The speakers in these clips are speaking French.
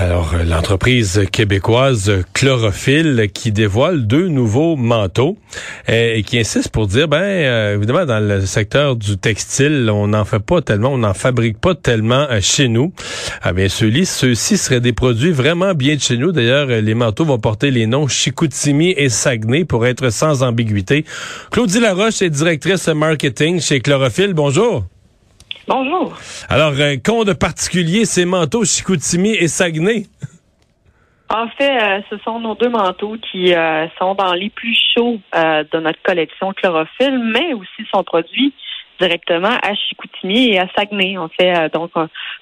Alors, euh, l'entreprise québécoise Chlorophylle qui dévoile deux nouveaux manteaux euh, et qui insiste pour dire, ben, euh, évidemment, dans le secteur du textile, on n'en fait pas tellement, on n'en fabrique pas tellement chez nous. Ah bien, ceux-ci, ceux-ci seraient des produits vraiment bien de chez nous. D'ailleurs, les manteaux vont porter les noms Chicoutimi et Saguenay pour être sans ambiguïté. Claudie Laroche est directrice marketing chez Chlorophylle. Bonjour. Bonjour. Alors, un con de particulier, ces manteaux Chicoutimi et Saguenay. En fait, euh, ce sont nos deux manteaux qui euh, sont dans les plus chauds euh, de notre collection chlorophylle, mais aussi sont produits directement à Chicoutimi et à Saguenay. En fait, donc,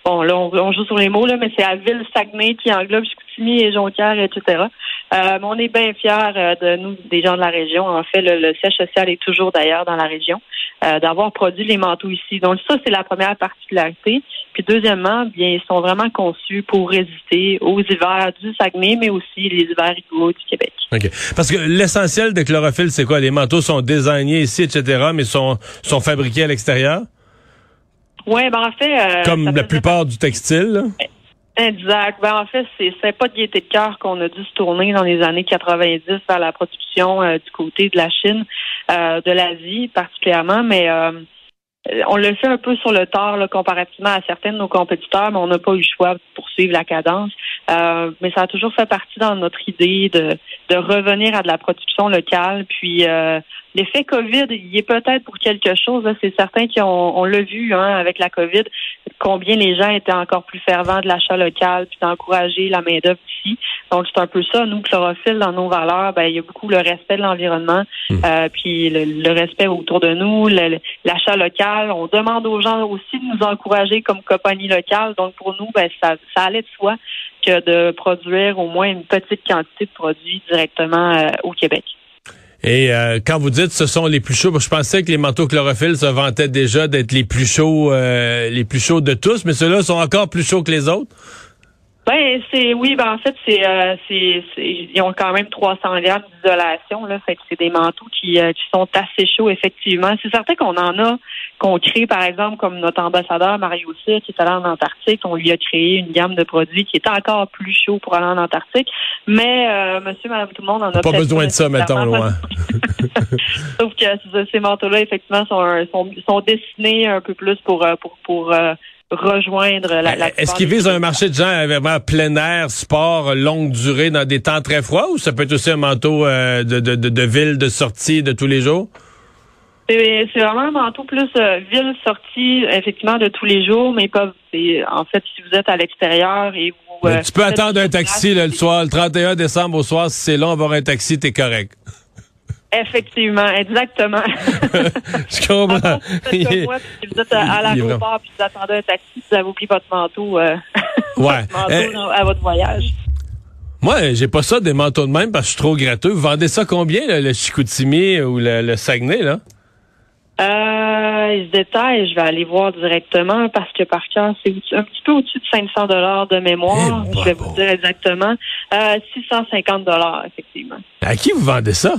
bon, là, on, joue sur les mots, là, mais c'est à Ville-Saguenay qui englobe Chicoutimi et Jonquière, etc. mais on est bien fiers de nous, des gens de la région. En fait, le, le siège social est toujours d'ailleurs dans la région. Euh, d'avoir produit les manteaux ici. Donc ça, c'est la première particularité. Puis deuxièmement, bien, ils sont vraiment conçus pour résister aux hivers du Saguenay, mais aussi les hivers rigoureux du Québec. OK. Parce que l'essentiel de chlorophylle, c'est quoi? Les manteaux sont désignés ici, etc., mais sont, sont fabriqués à l'extérieur? Oui, ben en fait... Euh, Comme la plupart du textile, Exact. Ben, en fait, c'est pas de gaieté de cœur qu'on a dû se tourner dans les années 90 vers la production euh, du côté de la Chine, euh, de l'Asie particulièrement, mais on le fait un peu sur le tard là, comparativement à certains de nos compétiteurs, mais on n'a pas eu le choix de poursuivre la cadence. mais ça a toujours fait partie dans notre idée de, de revenir à de la production locale, puis L'effet COVID, il est peut-être pour quelque chose. C'est certain qu'on on, l'a vu hein, avec la COVID, combien les gens étaient encore plus fervents de l'achat local, puis d'encourager la main-d'œuvre ici. Donc, c'est un peu ça. Nous, chlorophylle, dans nos valeurs, ben, il y a beaucoup le respect de l'environnement, hmm. euh, puis le, respect autour de nous, l'achat local. On demande aux gens aussi de nous encourager comme compagnie locale. Donc, pour nous, ben, ça, ça allait de soi que de produire au moins une petite quantité de produits directement euh, au Québec. Et euh, quand vous dites ce sont les plus chauds, je pensais que les manteaux chlorophylle se vantaient déjà d'être les plus chauds, euh, les plus chauds de tous, mais ceux-là sont encore plus chauds que les autres. Ben c'est oui, ben en fait c'est euh, c'est ils ont quand même 300 grammes d'isolation là, fait que c'est des manteaux qui, qui sont assez chauds effectivement. C'est certain qu'on en a qu'on crée, par exemple, comme notre ambassadeur Mario Cyr, qui est allé en Antarctique, on lui a créé une gamme de produits qui est encore plus chaud pour aller en Antarctique. Mais euh, monsieur, madame, tout le monde en a pas besoin de ça, mettons, loin. Sauf que ces manteaux-là, effectivement, sont, sont, sont, destinés un peu plus pour, euh, pour, pour euh, rejoindre la, la Est-ce qu'ils visent un marché de gens vraiment plein air, sport, longue durée, dans des temps très froids, ou ça peut être aussi un manteau de, de, de, de ville, de sortie de tous les jours? C'est vraiment un manteau plus euh, ville sortie, effectivement, de tous les jours, mais pas. En fait, si vous êtes à l'extérieur et vous. Euh, tu peux attendre un taxi le soir, le 31 décembre au soir, si c'est long, avoir un taxi, t'es correct. Effectivement, exactement. Je comprends. vous êtes à, l'aéroport et vous attendez un taxi, vous avez oublié votre manteau, euh, ouais. manteau à votre voyage. Moi, j'ai pas ça des manteaux de même parce que je suis trop gratteux. Vous vendez ça combien, le Chicoutimi ou le, le Saguenay, là? Euh, se détaille, je vais aller voir directement parce que par cœur, c'est un petit peu au-dessus de 500 dollars de mémoire. Eh, je vais vous dire exactement. Euh, 650 dollars, effectivement. À qui vous vendez ça?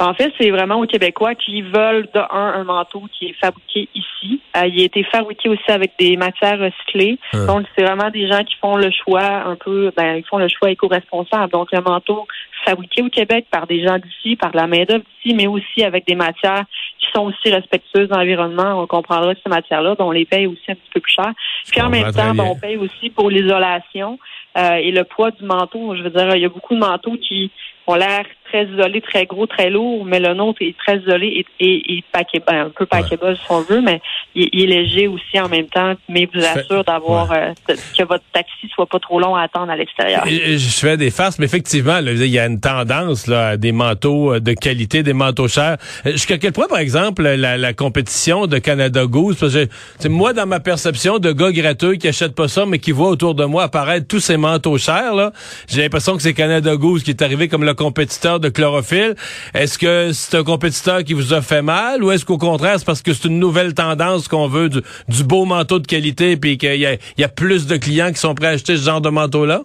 En fait, c'est vraiment aux Québécois qui veulent de un un manteau qui est fabriqué ici. Euh, il a été fabriqué aussi avec des matières recyclées. Ah. Donc, c'est vraiment des gens qui font le choix un peu, ben, ils font le choix éco-responsable. Donc, un manteau fabriqué au Québec par des gens d'ici, par la main-d'œuvre d'ici, mais aussi avec des matières qui sont aussi respectueuses de l'environnement. On comprendra que ces matières-là, ben, on les paye aussi un petit peu plus cher. Puis en même temps, ben, on paye aussi pour l'isolation euh, et le poids du manteau. Je veux dire, il y a beaucoup de manteaux qui ont l'air très isolés, très gros, très lourds, mais le nôtre est très isolé et, et, et paquet, ben, un peu paquebot si on veut, mais il, il, est léger aussi en même temps, mais vous assure d'avoir euh, que votre taxi soit pas trop long à attendre à l'extérieur. Je fais des farces, mais effectivement, là, il y a une tendance là, à des manteaux euh, de qualité, des manteaux chers. Euh, jusqu'à quel point, par exemple, la, la compétition de Canada Goose, parce que moi, dans ma perception de gars gratteux qui achètent pas ça, mais qui voient autour de moi apparaître tous ces manteaux chers, là, j'ai l'impression que c'est Canada Goose qui est arrivé comme le compétiteur de chlorophylle. Est-ce que c'est un compétiteur qui vous a fait mal ou est-ce qu'au contraire, c'est parce que c'est une nouvelle tendance qu'on veut du, beau manteau de qualité puis qu'il y a, plus de clients qui sont prêts à acheter ce genre de manteau-là?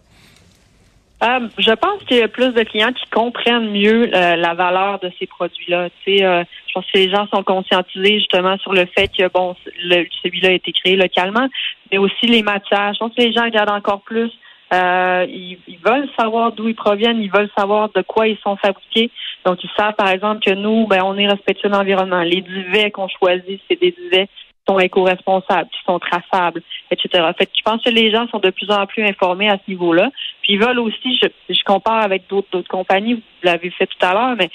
Euh, je pense qu'il y a plus de clients qui comprennent mieux euh, la valeur de ces produits-là. Euh, je pense que les gens sont conscientisés justement sur le fait que bon, celui-là a été créé localement, mais aussi les matières. Je pense que les gens regardent encore plus euh, ils, veulent savoir d'où ils proviennent, ils veulent savoir de quoi ils sont fabriqués. Donc, ils savent, par exemple, que nous, ben, on est respectueux de l'environnement. Les duvets qu'on choisit, c'est des duvets qui sont éco-responsables, qui sont traçables, etc. fait je pense que les gens sont de plus en plus informés à ce niveau-là. Puis ils veulent aussi, je, je compare avec d'autres compagnies, vous l'avez fait tout à l'heure, mais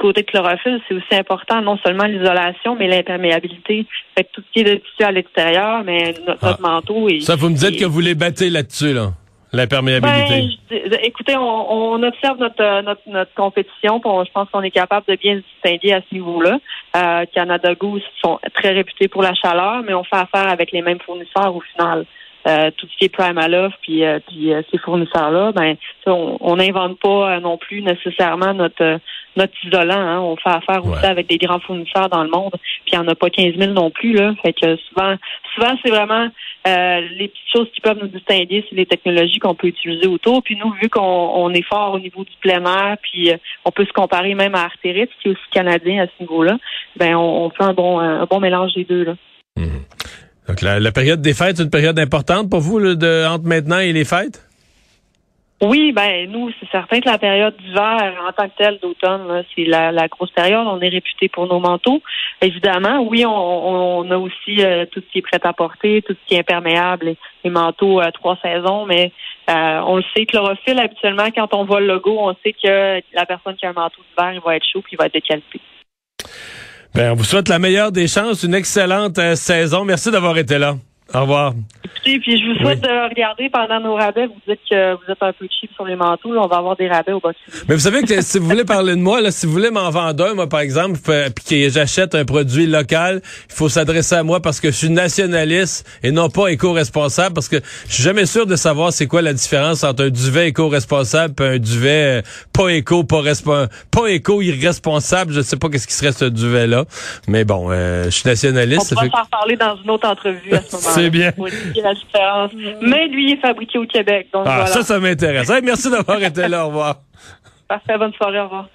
côté chlorophylle, c'est aussi important, non seulement l'isolation, mais l'imperméabilité. Fait tout ce qui est de tissu à l'extérieur, mais notre, ah. manteau est. Ça, vous me dites que vous les battez là-dessus, là. L'imperméabilité. Ben, écoutez, on, on, observe notre, euh, notre, notre compétition. je pense qu'on est capable de bien se distinguer à ce niveau-là. Euh, Canada Goose sont très réputés pour la chaleur, mais on fait affaire avec les mêmes fournisseurs au final. Euh, tout ce qui est Primaloft puis, euh, puis ces fournisseurs-là, ben on n'invente pas non plus nécessairement notre notre isolant. Hein. On fait affaire aussi avec des grands fournisseurs dans le monde, puis il n'y en a pas 15 000 non plus. Là. Fait que souvent, souvent c'est vraiment euh, les petites choses qui peuvent nous distinguer, c'est les technologies qu'on peut utiliser autour. Puis nous, vu qu'on est fort au niveau du plein air, puis euh, on peut se comparer même à Arteris, qui est aussi canadien à ce niveau-là, ben on, fait un bon, un bon mélange des deux. Là. Mmh. Donc la, période des fêtes, c'est une période importante pour vous de, entre maintenant et les fêtes? Oui, ben nous, c'est certain que la période d'hiver, en tant que telle, d'automne, c'est la, grosse période. On est réputé pour nos manteaux. Évidemment, oui, on, a aussi euh, tout ce qui est prêt à porter, tout ce qui est imperméable, les, manteaux à trois saisons, mais euh, on le sait, chlorophylle, habituellement, quand on voit le logo, on sait que la personne qui a un manteau d'hiver, il va être chaud puis il va être de. Ben, on vous souhaite la meilleure des chances, une excellente euh, saison. Merci d'avoir été là. Au revoir. Écoutez, puis je vous souhaite de regarder pendant nos rabais. Vous dites que vous êtes un peu cheap sur les manteaux. on va avoir des rabais au box. Mais vous savez que si vous voulez parler de moi, là, si vous voulez m'en vendre un, moi, par exemple, puis que j'achète un produit local, il faut s'adresser à moi parce que je suis nationaliste et non pas éco-responsable parce que je suis jamais sûr de savoir c'est quoi la différence entre un duvet éco-responsable et un duvet euh, pas éco, pas, pas éco, irresponsable. Je sais pas qu'est-ce qui serait ce duvet-là. Mais bon, euh, je suis nationaliste. On va s'en parler dans une autre entrevue à ce moment-là. C'est bien. Mais lui, il est fabriqué au Québec. Donc ah, ça, ça m'intéresse. merci d'avoir été là. Au revoir. Parfait. Bonne soirée. Au revoir.